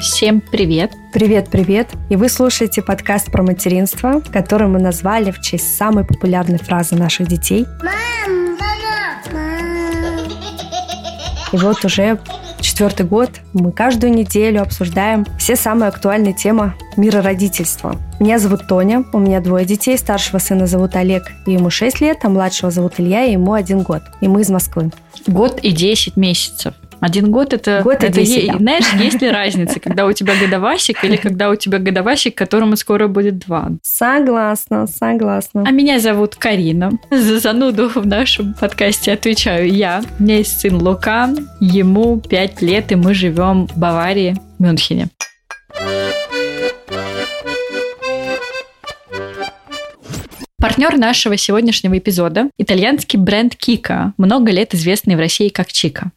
Всем привет! Привет-привет! И вы слушаете подкаст про материнство, который мы назвали в честь самой популярной фразы наших детей. Мам, мам. И вот уже четвертый год мы каждую неделю обсуждаем все самые актуальные темы мира родительства. Меня зовут Тоня, у меня двое детей, старшего сына зовут Олег, и ему 6 лет, а младшего зовут Илья, и ему один год. И мы из Москвы. Год и 10 месяцев. Один год это, год это 10, да. знаешь, есть ли разница, когда у тебя годовасик или когда у тебя годовасик, которому скоро будет два? Согласна, согласна. А меня зовут Карина. За зануду в нашем подкасте отвечаю я. У меня есть сын Лука, ему 5 лет, и мы живем в Баварии, Мюнхене. Партнер нашего сегодняшнего эпизода – итальянский бренд Кика, много лет известный в России как Чика.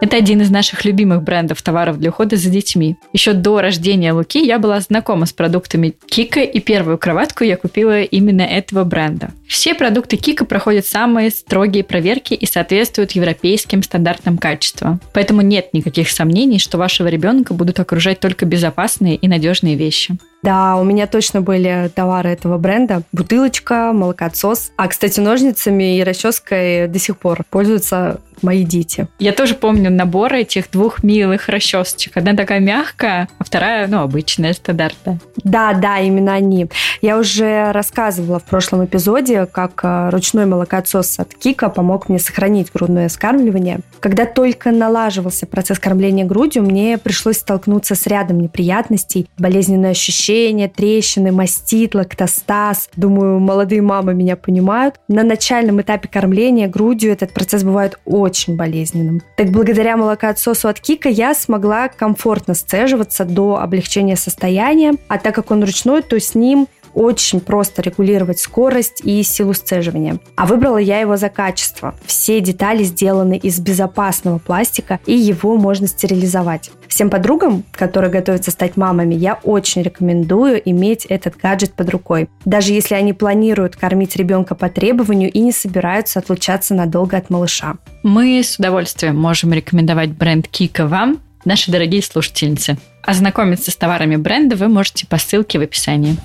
Это один из наших любимых брендов товаров для ухода за детьми. Еще до рождения Луки я была знакома с продуктами Кика, и первую кроватку я купила именно этого бренда. Все продукты Кика проходят самые строгие проверки и соответствуют европейским стандартам качества. Поэтому нет никаких сомнений, что вашего ребенка будут окружать только безопасные и надежные вещи. Да, у меня точно были товары этого бренда. Бутылочка, молокоотсос. А, кстати, ножницами и расческой до сих пор пользуются мои дети. Я тоже помню наборы этих двух милых расчесочек. Одна такая мягкая, а вторая, ну, обычная, стандартная. Да, да, именно они. Я уже рассказывала в прошлом эпизоде, как э, ручной молокоотсос от Кика помог мне сохранить грудное скармливание. Когда только налаживался процесс кормления грудью, мне пришлось столкнуться с рядом неприятностей, болезненные ощущения, трещины, мастит, лактостаз. Думаю, молодые мамы меня понимают. На начальном этапе кормления грудью этот процесс бывает очень болезненным. Так благодаря молокоотсосу от Кика я смогла комфортно сцеживаться до облегчения состояния, а так как он ручной, то с ним очень просто регулировать скорость и силу сцеживания. А выбрала я его за качество. Все детали сделаны из безопасного пластика, и его можно стерилизовать. Всем подругам, которые готовятся стать мамами, я очень рекомендую иметь этот гаджет под рукой. Даже если они планируют кормить ребенка по требованию и не собираются отлучаться надолго от малыша. Мы с удовольствием можем рекомендовать бренд Кика вам, наши дорогие слушательницы. Ознакомиться с товарами бренда вы можете по ссылке в описании.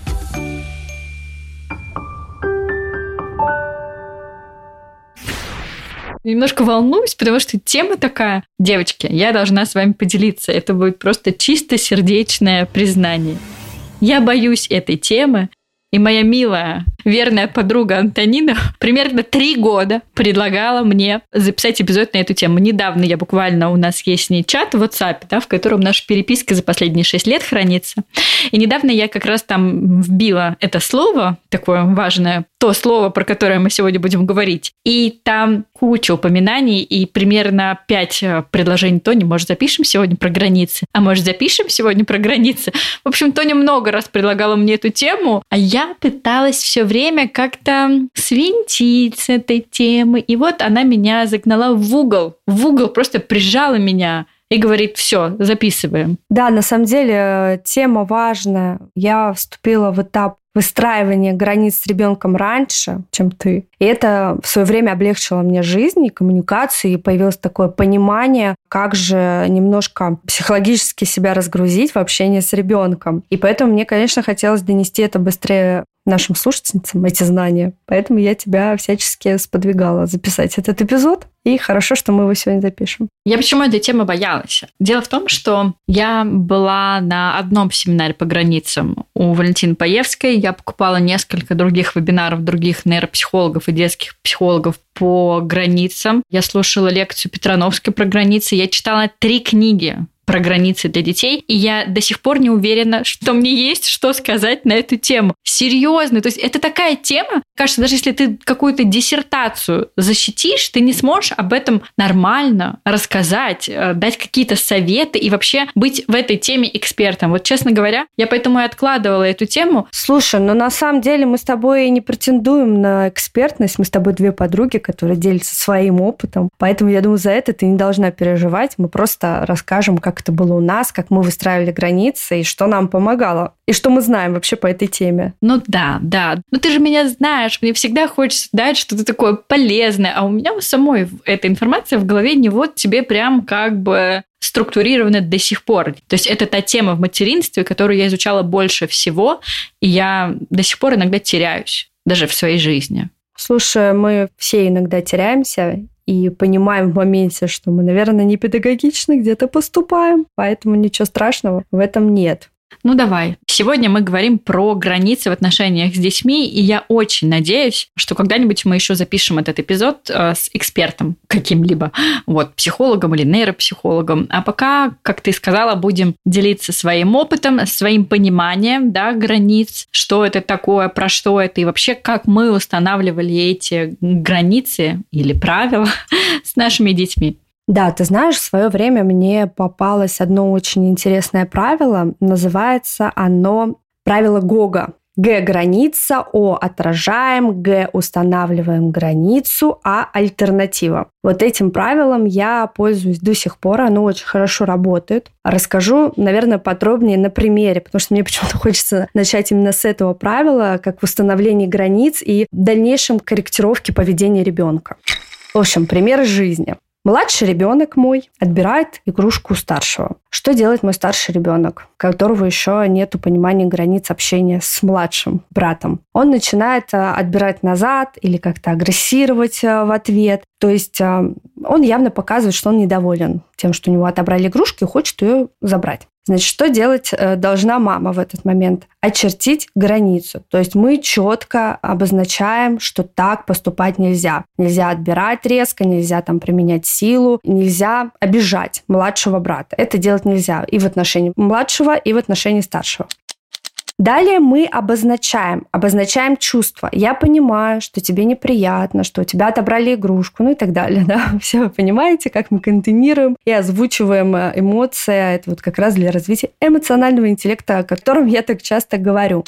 Немножко волнуюсь, потому что тема такая. Девочки, я должна с вами поделиться. Это будет просто чисто сердечное признание. Я боюсь этой темы, и моя милая, верная подруга Антонина примерно три года предлагала мне записать эпизод на эту тему. Недавно я буквально, у нас есть с ней чат в WhatsApp, да, в котором наша переписка за последние шесть лет хранится. И недавно я как раз там вбила это слово, такое важное, то слово, про которое мы сегодня будем говорить. И там куча упоминаний и примерно пять э, предложений. Тони, может, запишем сегодня про границы? А может, запишем сегодня про границы? В общем, Тоня много раз предлагала мне эту тему, а я пыталась все время как-то свинтить с этой темы. И вот она меня загнала в угол. В угол просто прижала меня и говорит, все, записываем. Да, на самом деле тема важная. Я вступила в этап выстраивания границ с ребенком раньше, чем ты. И это в свое время облегчило мне жизнь и коммуникацию, и появилось такое понимание, как же немножко психологически себя разгрузить в общении с ребенком. И поэтому мне, конечно, хотелось донести это быстрее нашим слушательницам эти знания. Поэтому я тебя всячески сподвигала записать этот эпизод. И хорошо, что мы его сегодня запишем. Я почему этой темы боялась? Дело в том, что я была на одном семинаре по границам у Валентины Паевской. Я покупала несколько других вебинаров других нейропсихологов и детских психологов по границам. Я слушала лекцию Петрановской про границы. Я читала три книги про границы для детей, и я до сих пор не уверена, что мне есть что сказать на эту тему. Серьезно, то есть это такая тема, кажется, даже если ты какую-то диссертацию защитишь, ты не сможешь об этом нормально рассказать, э, дать какие-то советы и вообще быть в этой теме экспертом. Вот честно говоря, я поэтому и откладывала эту тему. Слушай, но на самом деле мы с тобой не претендуем на экспертность, мы с тобой две подруги, которые делятся своим опытом, поэтому я думаю, за это ты не должна переживать, мы просто расскажем, как как это было у нас, как мы выстраивали границы и что нам помогало. И что мы знаем вообще по этой теме. Ну да, да. Ну ты же меня знаешь, мне всегда хочется дать что-то такое полезное, а у меня у самой эта информация в голове не вот тебе прям как бы структурированы до сих пор. То есть это та тема в материнстве, которую я изучала больше всего, и я до сих пор иногда теряюсь, даже в своей жизни. Слушай, мы все иногда теряемся и понимаем в моменте, что мы, наверное, не педагогично где-то поступаем, поэтому ничего страшного в этом нет. Ну давай. Сегодня мы говорим про границы в отношениях с детьми, и я очень надеюсь, что когда-нибудь мы еще запишем этот эпизод э, с экспертом каким-либо, вот, психологом или нейропсихологом. А пока, как ты сказала, будем делиться своим опытом, своим пониманием, да, границ, что это такое, про что это, и вообще, как мы устанавливали эти границы или правила с нашими детьми. Да, ты знаешь, в свое время мне попалось одно очень интересное правило. Называется оно правило Гога. Г – граница, О – отражаем, Г – устанавливаем границу, А – альтернатива. Вот этим правилом я пользуюсь до сих пор, оно очень хорошо работает. Расскажу, наверное, подробнее на примере, потому что мне почему-то хочется начать именно с этого правила, как в границ и дальнейшем корректировке поведения ребенка. В общем, пример жизни. Младший ребенок мой отбирает игрушку у старшего. Что делает мой старший ребенок, которого еще нет понимания границ общения с младшим братом? Он начинает э, отбирать назад или как-то агрессировать э, в ответ. То есть э, он явно показывает, что он недоволен тем, что у него отобрали игрушку и хочет ее забрать. Значит, что делать э, должна мама в этот момент? Очертить границу. То есть мы четко обозначаем, что так поступать нельзя. Нельзя отбирать резко, нельзя там применять силу, нельзя обижать младшего брата. Это делать нельзя и в отношении младшего, и в отношении старшего. Далее мы обозначаем, обозначаем чувства. Я понимаю, что тебе неприятно, что у тебя отобрали игрушку, ну и так далее. Да? Все вы понимаете, как мы контейнируем и озвучиваем э, эмоции. Это вот как раз для развития эмоционального интеллекта, о котором я так часто говорю.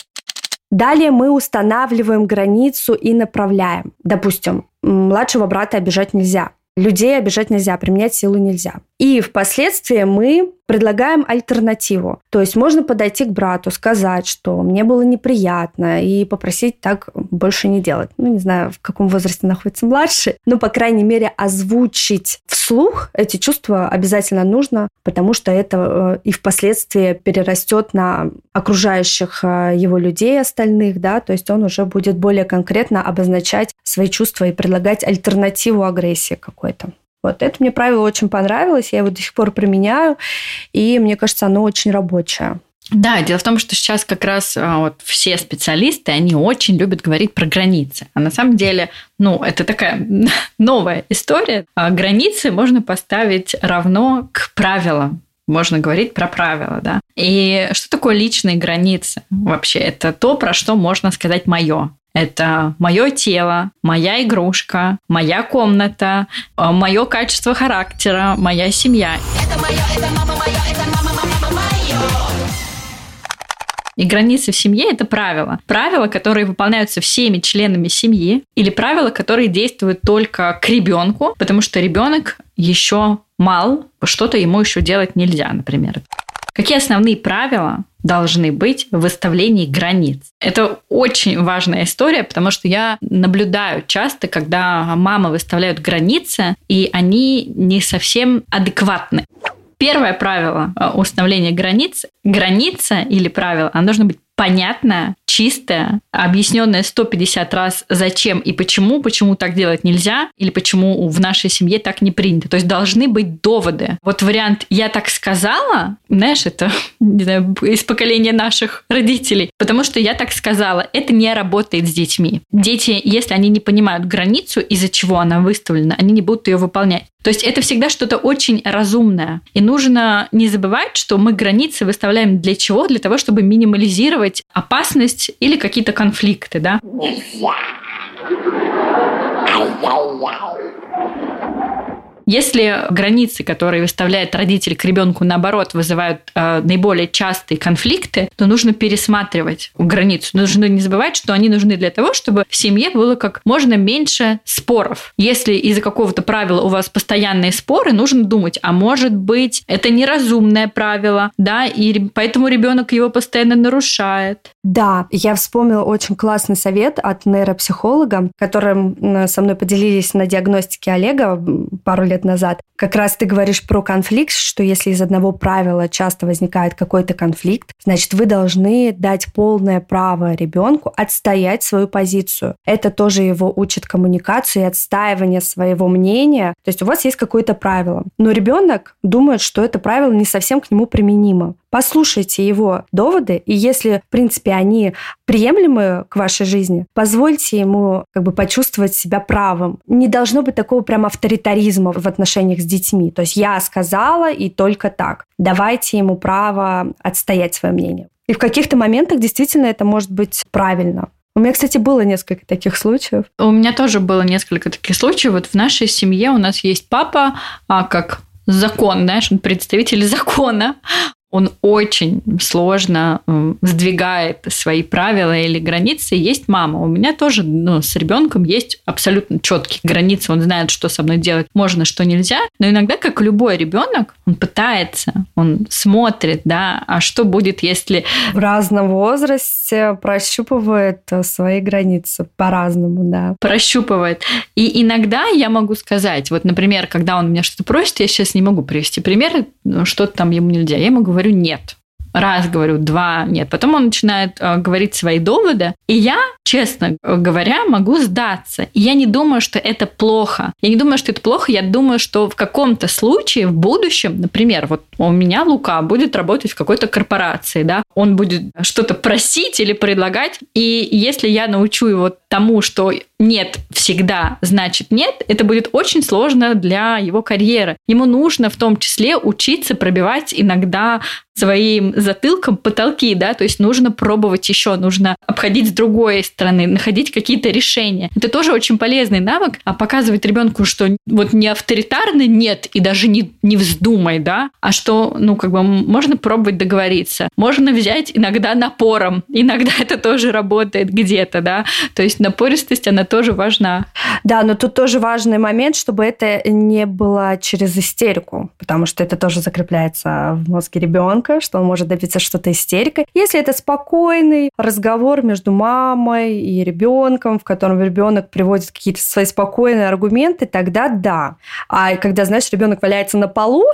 Далее мы устанавливаем границу и направляем. Допустим, младшего брата обижать нельзя. Людей обижать нельзя, применять силу нельзя. И впоследствии мы предлагаем альтернативу. То есть можно подойти к брату, сказать, что мне было неприятно, и попросить так больше не делать. Ну, не знаю, в каком возрасте находится младший, но, по крайней мере, озвучить вслух эти чувства обязательно нужно, потому что это э, и впоследствии перерастет на окружающих э, его людей остальных, да, то есть он уже будет более конкретно обозначать свои чувства и предлагать альтернативу агрессии какой-то. Вот это мне правило очень понравилось, я его до сих пор применяю, и мне кажется, оно очень рабочее. Да, дело в том, что сейчас как раз а, вот все специалисты, они очень любят говорить про границы. А на самом деле, ну, это такая новая история. А границы можно поставить равно к правилам. Можно говорить про правила, да. И что такое личные границы вообще? Это то, про что можно сказать мое. Это мое тело, моя игрушка, моя комната, э, мое качество характера, моя семья. Это мое, это мама моя, это мама, мама, мое. И границы в семье – это правила. Правила, которые выполняются всеми членами семьи, или правила, которые действуют только к ребенку, потому что ребенок еще мал, что-то ему еще делать нельзя, например. Какие основные правила должны быть в выставлении границ? Это очень важная история, потому что я наблюдаю часто, когда мамы выставляют границы, и они не совсем адекватны. Первое правило э, установления границ. Граница или правило, оно должно быть понятное, чистое, объясненное 150 раз, зачем и почему, почему так делать нельзя, или почему в нашей семье так не принято. То есть должны быть доводы. Вот вариант «я так сказала», знаешь, это не знаю, из поколения наших родителей, потому что я так сказала, это не работает с детьми. Дети, если они не понимают границу, из-за чего она выставлена, они не будут ее выполнять. То есть это всегда что-то очень разумное. И нужно не забывать, что мы границы выставляем для чего? Для того, чтобы минимализировать опасность или какие-то конфликты, да? Если границы, которые выставляет родитель к ребенку, наоборот, вызывают э, наиболее частые конфликты, то нужно пересматривать границу. Нужно не забывать, что они нужны для того, чтобы в семье было как можно меньше споров. Если из-за какого-то правила у вас постоянные споры, нужно думать, а может быть, это неразумное правило, да, и поэтому ребенок его постоянно нарушает. Да, я вспомнила очень классный совет от нейропсихолога, которым со мной поделились на диагностике Олега пару лет назад. Как раз ты говоришь про конфликт, что если из одного правила часто возникает какой-то конфликт, значит, вы должны дать полное право ребенку отстоять свою позицию. Это тоже его учит коммуникации, отстаивания своего мнения. То есть у вас есть какое-то правило, но ребенок думает, что это правило не совсем к нему применимо. Послушайте его доводы, и если, в принципе, они приемлемы к вашей жизни, позвольте ему как бы почувствовать себя правым. Не должно быть такого прям авторитаризма в отношениях с детьми. То есть я сказала и только так. Давайте ему право отстоять свое мнение. И в каких-то моментах действительно это может быть правильно. У меня, кстати, было несколько таких случаев. У меня тоже было несколько таких случаев. Вот в нашей семье у нас есть папа, а как закон, знаешь, он представитель закона он очень сложно сдвигает свои правила или границы. Есть мама. У меня тоже ну, с ребенком есть абсолютно четкие границы. Он знает, что со мной делать можно, что нельзя. Но иногда, как любой ребенок, он пытается, он смотрит, да, а что будет, если... В разном возрасте прощупывает свои границы по-разному, да. Прощупывает. И иногда я могу сказать, вот, например, когда он меня что-то просит, я сейчас не могу привести пример, ну, что-то там ему нельзя. Я ему говорю нет раз говорю, два нет. Потом он начинает э, говорить свои доводы, и я, честно говоря, могу сдаться. И я не думаю, что это плохо. Я не думаю, что это плохо. Я думаю, что в каком-то случае в будущем, например, вот у меня Лука будет работать в какой-то корпорации, да, он будет что-то просить или предлагать, и если я научу его тому, что нет всегда значит нет, это будет очень сложно для его карьеры. Ему нужно в том числе учиться пробивать иногда своим затылком потолки, да, то есть нужно пробовать еще, нужно обходить с другой стороны, находить какие-то решения. Это тоже очень полезный навык, а показывать ребенку, что вот не авторитарно нет и даже не, не вздумай, да, а что, ну, как бы можно пробовать договориться. Можно взять иногда напором, иногда это тоже работает где-то, да, то есть напористость, она тоже важна. Да, но тут тоже важный момент, чтобы это не было через истерику, потому что это тоже закрепляется в мозге ребенка, что он может добиться что-то истерикой. Если это спокойный разговор между мамой и ребенком, в котором ребенок приводит какие-то свои спокойные аргументы, тогда да. А когда, знаешь, ребенок валяется на полу,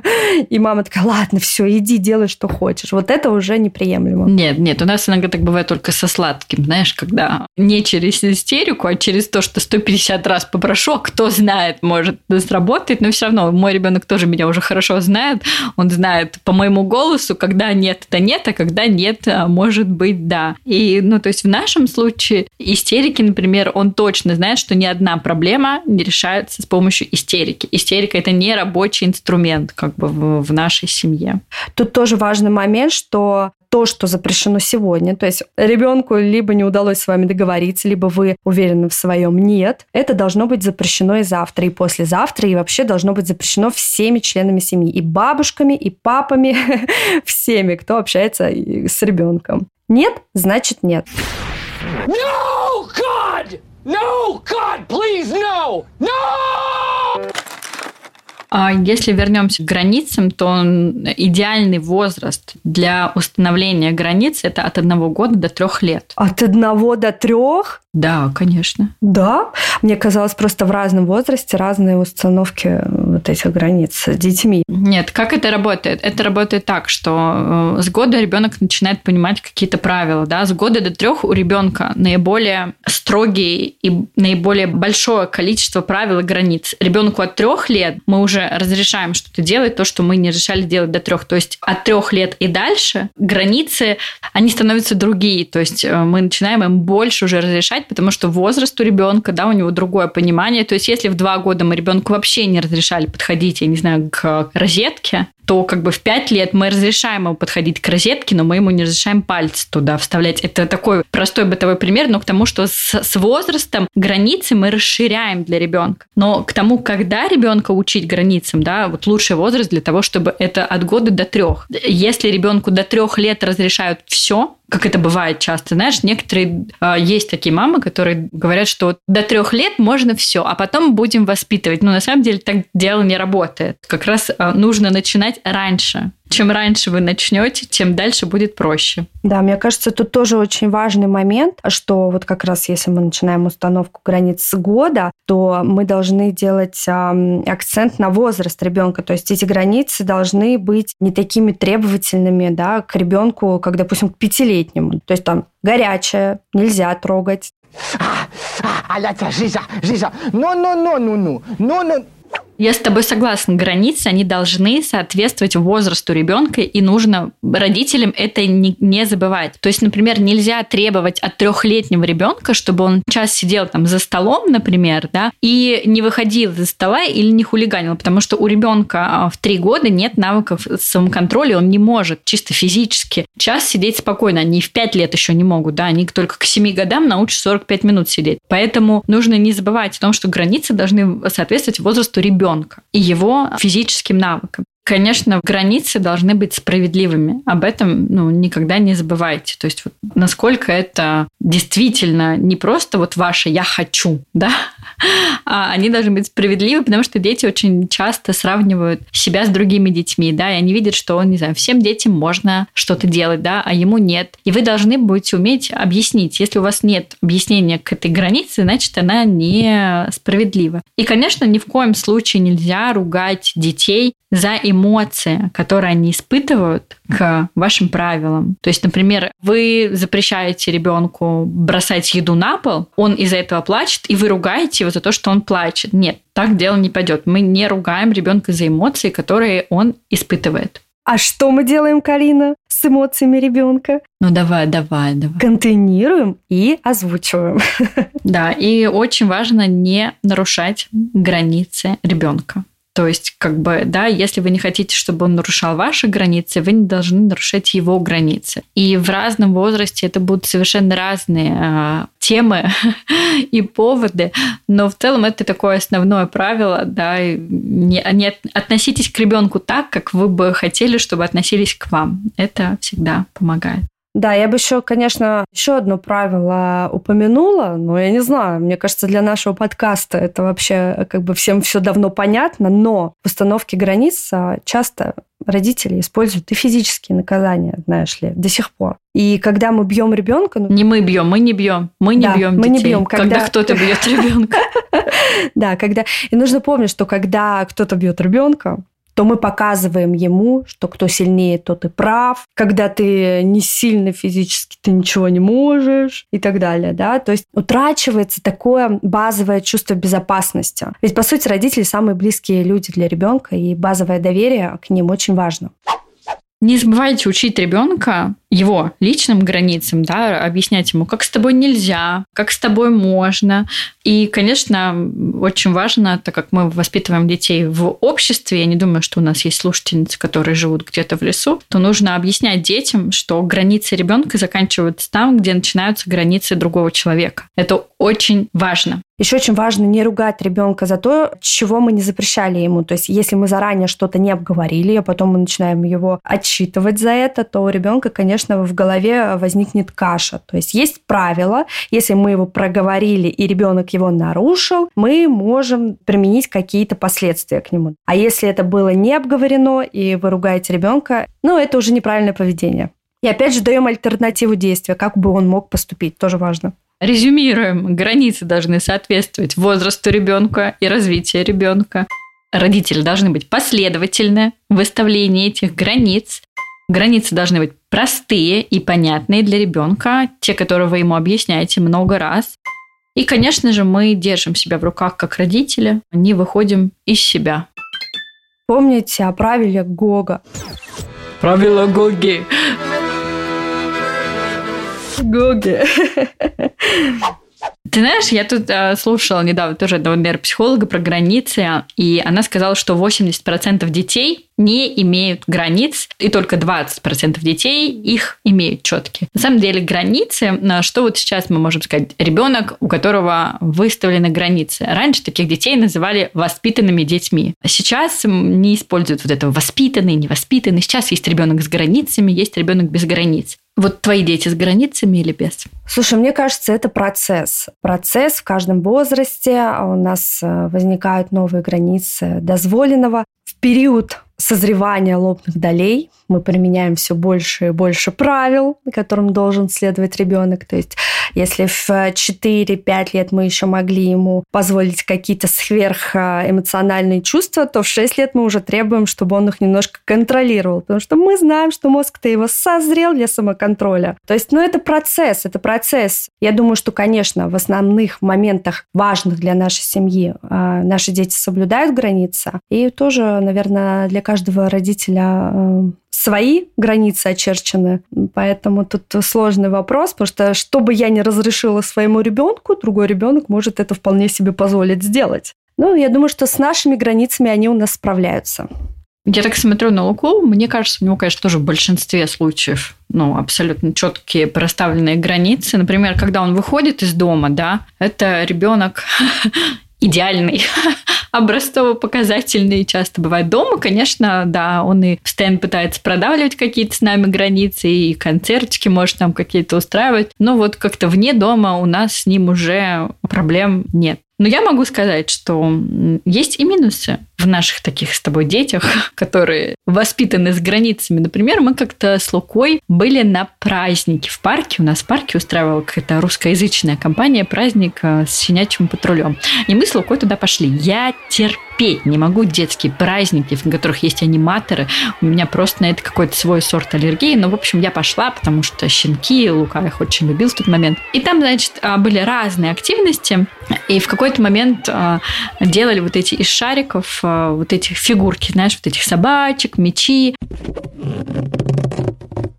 и мама такая, ладно, все, иди, делай, что хочешь. Вот это уже неприемлемо. Нет, нет, у нас иногда так бывает только со сладким, знаешь, когда не через истерику, а через то, что 150 раз попрошу, а кто знает, может, сработает, но все равно мой ребенок тоже меня уже хорошо знает, он знает по моему голосу, голосу, когда нет, это нет, а когда нет, а может быть да. И, ну, то есть в нашем случае истерики, например, он точно знает, что ни одна проблема не решается с помощью истерики. Истерика – это не рабочий инструмент как бы в, в нашей семье. Тут тоже важный момент, что то, что запрещено сегодня, то есть ребенку либо не удалось с вами договориться, либо вы уверены в своем нет, это должно быть запрещено и завтра, и послезавтра, и вообще должно быть запрещено всеми членами семьи, и бабушками, и папами, всеми, кто общается с ребенком. Нет, значит нет. No, God! No, God, please, no! No! А если вернемся к границам, то идеальный возраст для установления границ это от одного года до трех лет. От одного до трех? Да, конечно. Да? Мне казалось, просто в разном возрасте разные установки вот этих границ с детьми. Нет, как это работает? Это работает так, что э, с года ребенок начинает понимать какие-то правила. Да? С года до трех у ребенка наиболее строгие и наиболее большое количество правил и границ. Ребенку от трех лет мы уже разрешаем что-то делать, то, что мы не разрешали делать до трех. То есть от трех лет и дальше границы, они становятся другие. То есть э, мы начинаем им больше уже разрешать, потому что возраст у ребенка, да, у него другое понимание. То есть если в два года мы ребенку вообще не разрешали подходить, я не знаю, к розетке, то как бы в 5 лет мы разрешаем ему подходить к розетке, но мы ему не разрешаем пальцы туда вставлять. Это такой простой бытовой пример, но к тому, что с, с возрастом границы мы расширяем для ребенка. Но к тому, когда ребенка учить границам, да, вот лучший возраст для того, чтобы это от года до трех. Если ребенку до трех лет разрешают все, как это бывает часто, знаешь, некоторые э, есть такие мамы, которые говорят, что до трех лет можно все, а потом будем воспитывать. Но на самом деле так дело не работает. Как раз э, нужно начинать раньше. Чем раньше вы начнете, тем дальше будет проще. Да, мне кажется, тут тоже очень важный момент, что вот как раз если мы начинаем установку границ с года, то мы должны делать э, акцент на возраст ребенка. То есть эти границы должны быть не такими требовательными да, к ребенку, как, допустим, к пятилетнему. То есть там горячее, нельзя трогать. А, а, а, Жиза, Жиза, ну, ну, Я с тобой согласна. Границы, они должны соответствовать возрасту ребенка, и нужно родителям это не, не забывать. То есть, например, нельзя требовать от трехлетнего ребенка, чтобы он час сидел там за столом, например, да, и не выходил из стола или не хулиганил, потому что у ребенка а, в три года нет навыков самоконтроля, он не может чисто физически час сидеть спокойно. Они в пять лет еще не могут, да, они только к семи годам научатся 45 минут сидеть. Поэтому нужно не забывать о том, что границы должны соответствовать возрасту ребенка ребенка и его физическим навыкам. Конечно, границы должны быть справедливыми. Об этом ну, никогда не забывайте. То есть, вот, насколько это действительно не просто вот ваше «я хочу», да, они должны быть справедливы, потому что дети очень часто сравнивают себя с другими детьми, да, и они видят, что, не знаю, всем детям можно что-то делать, да, а ему нет. И вы должны будете уметь объяснить. Если у вас нет объяснения к этой границе, значит, она не справедлива. И, конечно, ни в коем случае нельзя ругать детей за эмоции, которые они испытывают к вашим правилам. То есть, например, вы запрещаете ребенку бросать еду на пол, он из-за этого плачет, и вы ругаете его за то, что он плачет. Нет, так дело не пойдет. Мы не ругаем ребенка за эмоции, которые он испытывает. А что мы делаем, Карина, с эмоциями ребенка? Ну давай, давай, давай. Контейнируем и озвучиваем. Да, и очень важно не нарушать границы ребенка. То есть, как бы, да, если вы не хотите, чтобы он нарушал ваши границы, вы не должны нарушать его границы. И в разном возрасте это будут совершенно разные э, темы и поводы, но в целом это такое основное правило, да, не, не относитесь к ребенку так, как вы бы хотели, чтобы относились к вам. Это всегда помогает. Да, я бы еще, конечно, еще одно правило упомянула, но я не знаю, мне кажется, для нашего подкаста это вообще как бы всем все давно понятно, но в установке границ а, часто родители используют и физические наказания, знаешь ли, до сих пор. И когда мы бьем ребенка... Ну... Не мы бьем, мы не бьем. Мы не да, бьем мы детей. не бьем. Когда, когда кто-то бьет ребенка. Да, когда... И нужно помнить, что когда кто-то бьет ребенка, то мы показываем ему, что кто сильнее, тот и прав. Когда ты не сильно физически, ты ничего не можешь и так далее. Да? То есть утрачивается такое базовое чувство безопасности. Ведь, по сути, родители самые близкие люди для ребенка, и базовое доверие к ним очень важно. Не забывайте учить ребенка его личным границам, да, объяснять ему, как с тобой нельзя, как с тобой можно. И, конечно, очень важно, так как мы воспитываем детей в обществе, я не думаю, что у нас есть слушательницы, которые живут где-то в лесу, то нужно объяснять детям, что границы ребенка заканчиваются там, где начинаются границы другого человека. Это очень важно. Еще очень важно не ругать ребенка за то, чего мы не запрещали ему. То есть, если мы заранее что-то не обговорили, а потом мы начинаем его отчитывать за это, то у ребенка, конечно, в голове возникнет каша. То есть, есть правило, если мы его проговорили и ребенок его нарушил, мы можем применить какие-то последствия к нему. А если это было не обговорено и вы ругаете ребенка, ну, это уже неправильное поведение. И опять же даем альтернативу действия, как бы он мог поступить, тоже важно. Резюмируем, границы должны соответствовать возрасту ребенка и развитию ребенка. Родители должны быть последовательны в выставлении этих границ. Границы должны быть простые и понятные для ребенка, те, которые вы ему объясняете много раз. И, конечно же, мы держим себя в руках как родители, не выходим из себя. Помните о правиле Гога. Правило Гоги. Гоги. Ты знаешь, я тут э, слушала недавно тоже одного нейропсихолога про границы, и она сказала, что 80% детей не имеют границ, и только 20% детей их имеют четкие. На самом деле границы, что вот сейчас мы можем сказать, ребенок, у которого выставлены границы. Раньше таких детей называли воспитанными детьми. Сейчас не используют вот это воспитанный, невоспитанный. Сейчас есть ребенок с границами, есть ребенок без границ. Вот твои дети с границами или без? Слушай, мне кажется, это процесс. Процесс в каждом возрасте. А у нас э, возникают новые границы дозволенного. В период созревания лобных долей мы применяем все больше и больше правил, которым должен следовать ребенок. То есть если в 4-5 лет мы еще могли ему позволить какие-то сверхэмоциональные чувства, то в 6 лет мы уже требуем, чтобы он их немножко контролировал, потому что мы знаем, что мозг-то его созрел для самоконтроля. То есть, ну, это процесс, это процесс. Я думаю, что, конечно, в основных моментах важных для нашей семьи а, наши дети соблюдают границы, и тоже, наверное, для каждого родителя э, свои границы очерчены, поэтому тут сложный вопрос, потому что что бы я ни разрешила своему ребенку, другой ребенок может это вполне себе позволить сделать. Ну, я думаю, что с нашими границами они у нас справляются. Я так смотрю на Луку, мне кажется, у него, конечно, тоже в большинстве случаев ну, абсолютно четкие проставленные границы. Например, когда он выходит из дома, да, это ребенок идеальный, образцово-показательный часто бывает дома. Конечно, да, он и постоянно пытается продавливать какие-то с нами границы, и концертики может там какие-то устраивать. Но вот как-то вне дома у нас с ним уже проблем нет. Но я могу сказать, что есть и минусы в наших таких с тобой детях, которые воспитаны с границами. Например, мы как-то с Лукой были на празднике в парке. У нас в парке устраивала какая-то русскоязычная компания праздник э, с щенячьим патрулем. И мы с Лукой туда пошли. Я терпеть не могу детские праздники, в которых есть аниматоры. У меня просто на это какой-то свой сорт аллергии. Но, в общем, я пошла, потому что щенки, Лука их очень любил в тот момент. И там, значит, а, были разные активности. И в какой-то момент а, делали вот эти из шариков Э, вот этих фигурки, знаешь, вот этих собачек, мечи.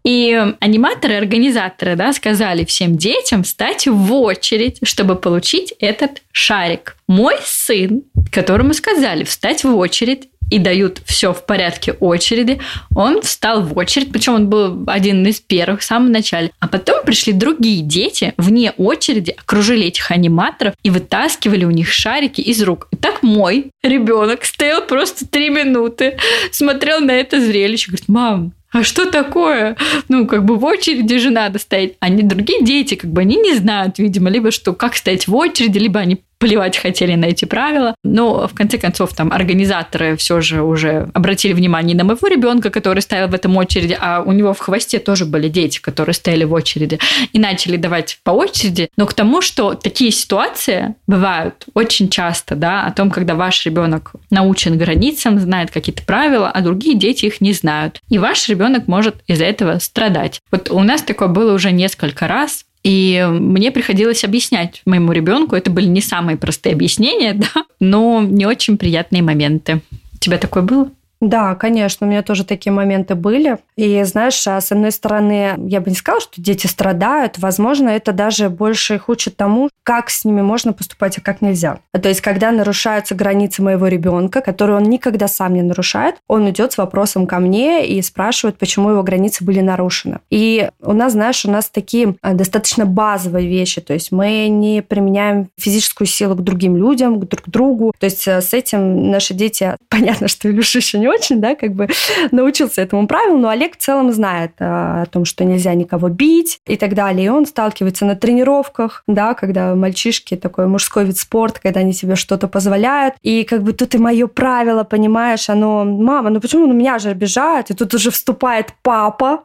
И аниматоры, организаторы, да, сказали всем детям встать в очередь, чтобы получить этот шарик. Мой сын, которому сказали встать в очередь, и дают все в порядке очереди. Он встал в очередь, причем он был один из первых в самом начале. А потом пришли другие дети вне очереди, окружили этих аниматоров и вытаскивали у них шарики из рук. И так мой ребенок стоял просто три минуты, смотрел на это зрелище, говорит, мам, а что такое? Ну, как бы в очереди же надо стоять. Они другие дети, как бы они не знают, видимо, либо что, как стоять в очереди, либо они плевать хотели на эти правила. Но в конце концов там организаторы все же уже обратили внимание на моего ребенка, который стоял в этом очереди, а у него в хвосте тоже были дети, которые стояли в очереди, и начали давать по очереди. Но к тому, что такие ситуации бывают очень часто, да, о том, когда ваш ребенок научен границам, знает какие-то правила, а другие дети их не знают. И ваш ребенок может из-за этого страдать. Вот у нас такое было уже несколько раз, и мне приходилось объяснять моему ребенку. Это были не самые простые объяснения, да, но не очень приятные моменты. У тебя такое было? Да, конечно, у меня тоже такие моменты были. И знаешь, а с одной стороны, я бы не сказала, что дети страдают. Возможно, это даже больше их учит тому, как с ними можно поступать, а как нельзя. То есть, когда нарушаются границы моего ребенка, которые он никогда сам не нарушает, он идет с вопросом ко мне и спрашивает, почему его границы были нарушены. И у нас, знаешь, у нас такие а, достаточно базовые вещи. То есть, мы не применяем физическую силу к другим людям, к друг другу. То есть, э, с этим наши дети, понятно, что Илюша еще не очень, да, как бы научился этому правилу, но Олег в целом знает э, о том, что нельзя никого бить и так далее. И он сталкивается на тренировках, да, когда мальчишки, такой мужской вид спорта, когда они себе что-то позволяют. И как бы тут и мое правило, понимаешь, оно, мама, ну почему на меня же обижают? И тут уже вступает папа.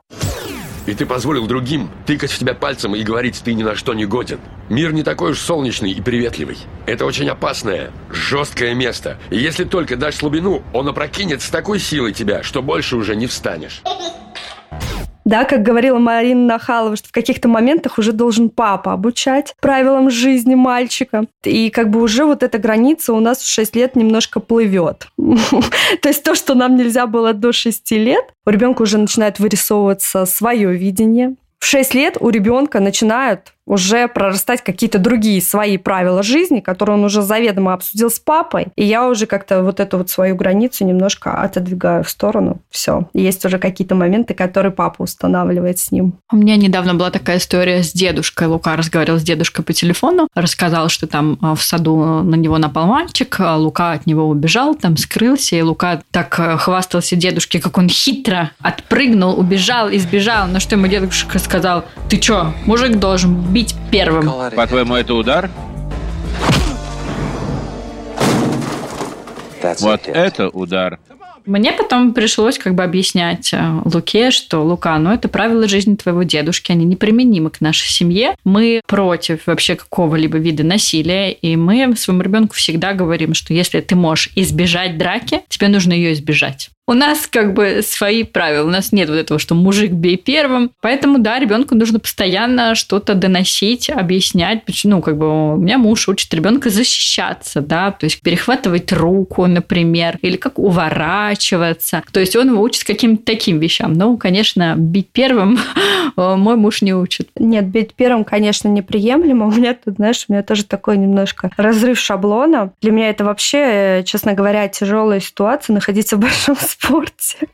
И ты позволил другим тыкать в тебя пальцем и говорить, ты ни на что не годен. Мир не такой уж солнечный и приветливый. Это очень опасное, жесткое место. И если только дашь слабину, он опрокинет с такой силой тебя, что больше уже не встанешь. Да, как говорила Марина Нахалова, что в каких-то моментах уже должен папа обучать правилам жизни мальчика. И как бы уже вот эта граница у нас в 6 лет немножко плывет. То есть то, что нам нельзя было до 6 лет, у ребенка уже начинает вырисовываться свое видение. В 6 лет у ребенка начинают уже прорастать какие-то другие свои правила жизни, которые он уже заведомо обсудил с папой. И я уже как-то вот эту вот свою границу немножко отодвигаю в сторону. Все. Есть уже какие-то моменты, которые папа устанавливает с ним. У меня недавно была такая история с дедушкой. Лука разговаривал с дедушкой по телефону, рассказал, что там а, в саду на него напал мальчик, а Лука от него убежал, там скрылся, и Лука так э, хвастался дедушке, как он хитро отпрыгнул, убежал, избежал. На что ему дедушка сказал, ты чё, мужик должен бить первым. По-твоему, это удар? Вот это удар. Мне потом пришлось как бы объяснять э, Луке, что Лука, ну это правила жизни твоего дедушки, они неприменимы к нашей семье. Мы против вообще какого-либо вида насилия, и мы своему ребенку всегда говорим, что если ты можешь избежать драки, тебе нужно ее избежать. У нас как бы свои правила. У нас нет вот этого, что мужик бей первым. Поэтому, да, ребенку нужно постоянно что-то доносить, объяснять. Почему, ну, как бы у меня муж учит ребенка защищаться, да, то есть перехватывать руку, например, или как уворачиваться. То есть он его учит каким-то таким вещам. Ну, конечно, бить первым мой муж не учит. Нет, бить первым, конечно, неприемлемо. У меня тут, знаешь, у меня тоже такой немножко разрыв шаблона. Для меня это вообще, честно говоря, тяжелая ситуация находиться в большом спорте.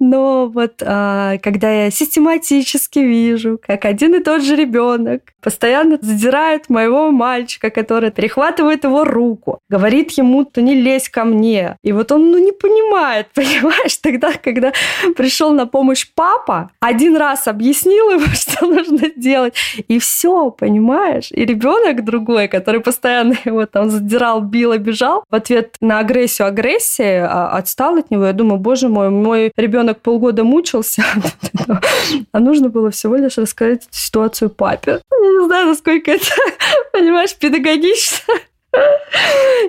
Но вот а, когда я систематически вижу, как один и тот же ребенок постоянно задирает моего мальчика, который перехватывает его руку, говорит ему, то не лезь ко мне. И вот он ну, не понимает, понимаешь? Тогда, когда пришел на помощь папа, один раз объяснил ему, что нужно делать, и все, понимаешь? И ребенок другой, который постоянно его там задирал, бил, обижал, в ответ на агрессию агрессии а, отстал от него. Я думаю, боже мой, мой ребенок полгода мучился, а нужно было всего лишь рассказать ситуацию папе. Не знаю, насколько это, понимаешь, педагогично.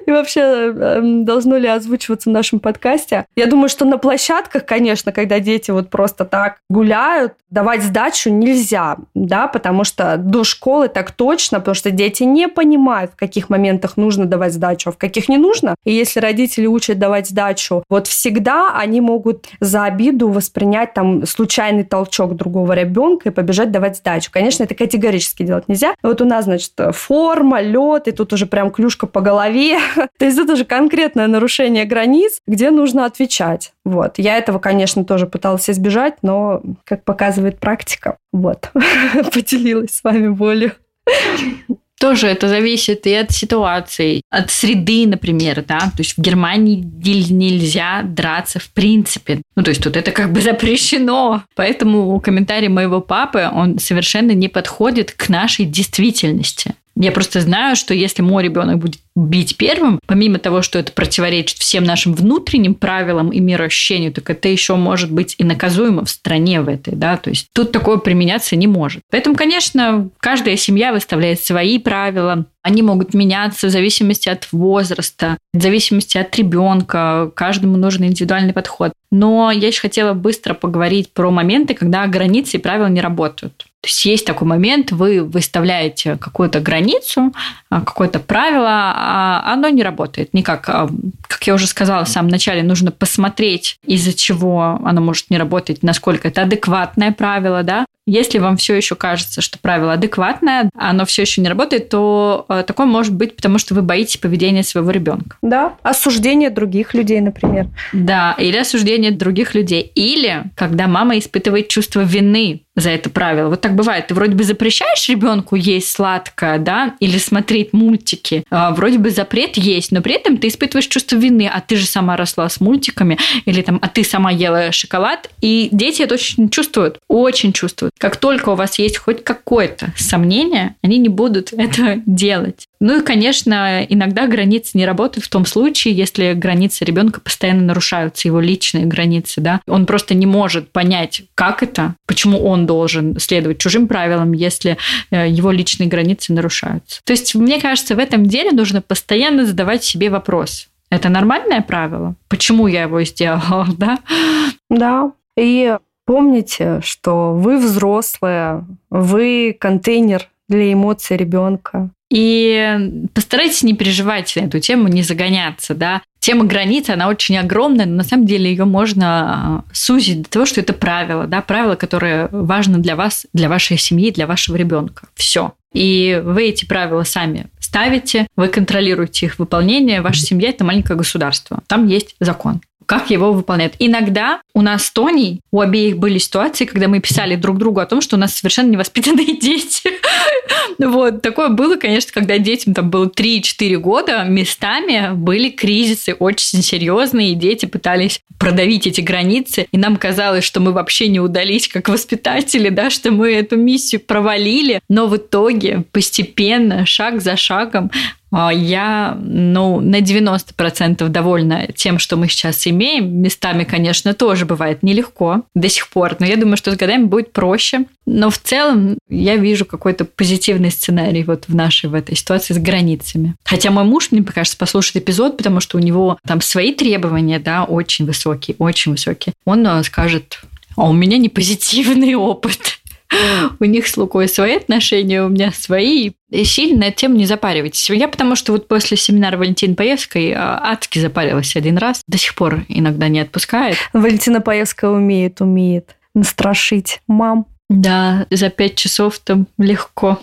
И вообще, эм, должно ли озвучиваться в нашем подкасте? Я думаю, что на площадках, конечно, когда дети вот просто так гуляют, давать сдачу нельзя, да, потому что до школы так точно, потому что дети не понимают, в каких моментах нужно давать сдачу, а в каких не нужно. И если родители учат давать сдачу, вот всегда они могут за обиду воспринять там случайный толчок другого ребенка и побежать давать сдачу. Конечно, это категорически делать нельзя. Вот у нас, значит, форма, лед, и тут уже прям клюшка по голове. То есть это уже конкретное нарушение границ, где нужно отвечать. Вот. Я этого, конечно, тоже пыталась избежать, но, как показывает практика, вот, поделилась с вами болью. Тоже это зависит и от ситуации, от среды, например, да. То есть в Германии нельзя драться в принципе. Ну, то есть тут это как бы запрещено. Поэтому комментарий моего папы, он совершенно не подходит к нашей действительности. Я просто знаю, что если мой ребенок будет бить первым, помимо того, что это противоречит всем нашим внутренним правилам и мироощущению, так это еще может быть и наказуемо в стране в этой, да, то есть тут такое применяться не может. Поэтому, конечно, каждая семья выставляет свои правила, они могут меняться в зависимости от возраста, в зависимости от ребенка. Каждому нужен индивидуальный подход. Но я еще хотела быстро поговорить про моменты, когда границы и правила не работают. То есть есть такой момент, вы выставляете какую-то границу, а, какое-то правило, а оно не работает никак. А, как я уже сказала в самом начале, нужно посмотреть, из-за чего оно может не работать, насколько это адекватное правило, да. Если вам все еще кажется, что правило адекватное, а оно все еще не работает, то такое может быть, потому что вы боитесь поведения своего ребенка. Да, осуждение других людей, например. Да, или осуждение других людей. Или когда мама испытывает чувство вины за это правило. Вот так бывает. Ты вроде бы запрещаешь ребенку есть сладкое, да, или смотреть мультики. А, вроде бы запрет есть, но при этом ты испытываешь чувство вины, а ты же сама росла с мультиками, или там, а ты сама ела шоколад. И дети это очень чувствуют, очень чувствуют. Как только у вас есть хоть какое-то сомнение, они не будут это делать. Ну и, конечно, иногда границы не работают в том случае, если границы ребенка постоянно нарушаются, его личные границы, да. Он просто не может понять, как это, почему он должен следовать чужим правилам, если э, его личные границы нарушаются. То есть, мне кажется, в этом деле нужно постоянно задавать себе вопрос. Это нормальное правило? Почему я его сделала, да? Да. И помните, что вы взрослая, вы контейнер для эмоций ребенка. И постарайтесь не переживать на эту тему, не загоняться, да. тема границ, она очень огромная, но на самом деле ее можно а, сузить до того, что это правило, да, правило, которое важно для вас, для вашей семьи, для вашего ребенка. Все. И вы эти правила сами ставите, вы контролируете их выполнение. Ваша семья – это маленькое государство. Там есть закон как его выполняют. Иногда у нас с Тоней, у обеих были ситуации, когда мы писали друг другу о том, что у нас совершенно невоспитанные дети. Вот, такое было, конечно, когда детям там было 3-4 года, местами были кризисы очень серьезные, и дети пытались продавить эти границы, и нам казалось, что мы вообще не удались как воспитатели, да, что мы эту миссию провалили, но в итоге постепенно, шаг за шагом, я, ну, на 90% довольна тем, что мы сейчас имеем. Местами, конечно, тоже бывает нелегко до сих пор, но я думаю, что с годами будет проще. Но в целом я вижу какой-то позитивный сценарий вот в нашей в этой ситуации с границами. Хотя мой муж, мне кажется, послушает эпизод, потому что у него там свои требования, да, очень высокие, очень высокие. Он э, скажет, а у меня не позитивный опыт. У них с Лукой свои отношения, у меня свои. И сильно на эту тему не запаривайтесь. Я потому что вот после семинара Валентины Паевской а, адски запарилась один раз. До сих пор иногда не отпускает. Валентина Паевская умеет, умеет настрашить мам. Да, за пять часов там легко.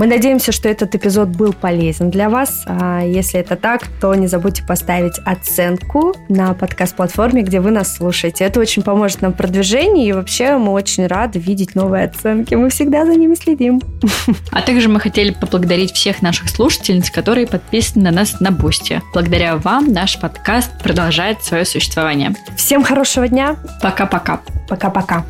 Мы надеемся, что этот эпизод был полезен для вас. А если это так, то не забудьте поставить оценку на подкаст-платформе, где вы нас слушаете. Это очень поможет нам в продвижении, и вообще мы очень рады видеть новые оценки. Мы всегда за ними следим. А также мы хотели поблагодарить всех наших слушательниц, которые подписаны на нас на Boosty. Благодаря вам наш подкаст продолжает свое существование. Всем хорошего дня. Пока-пока. Пока-пока.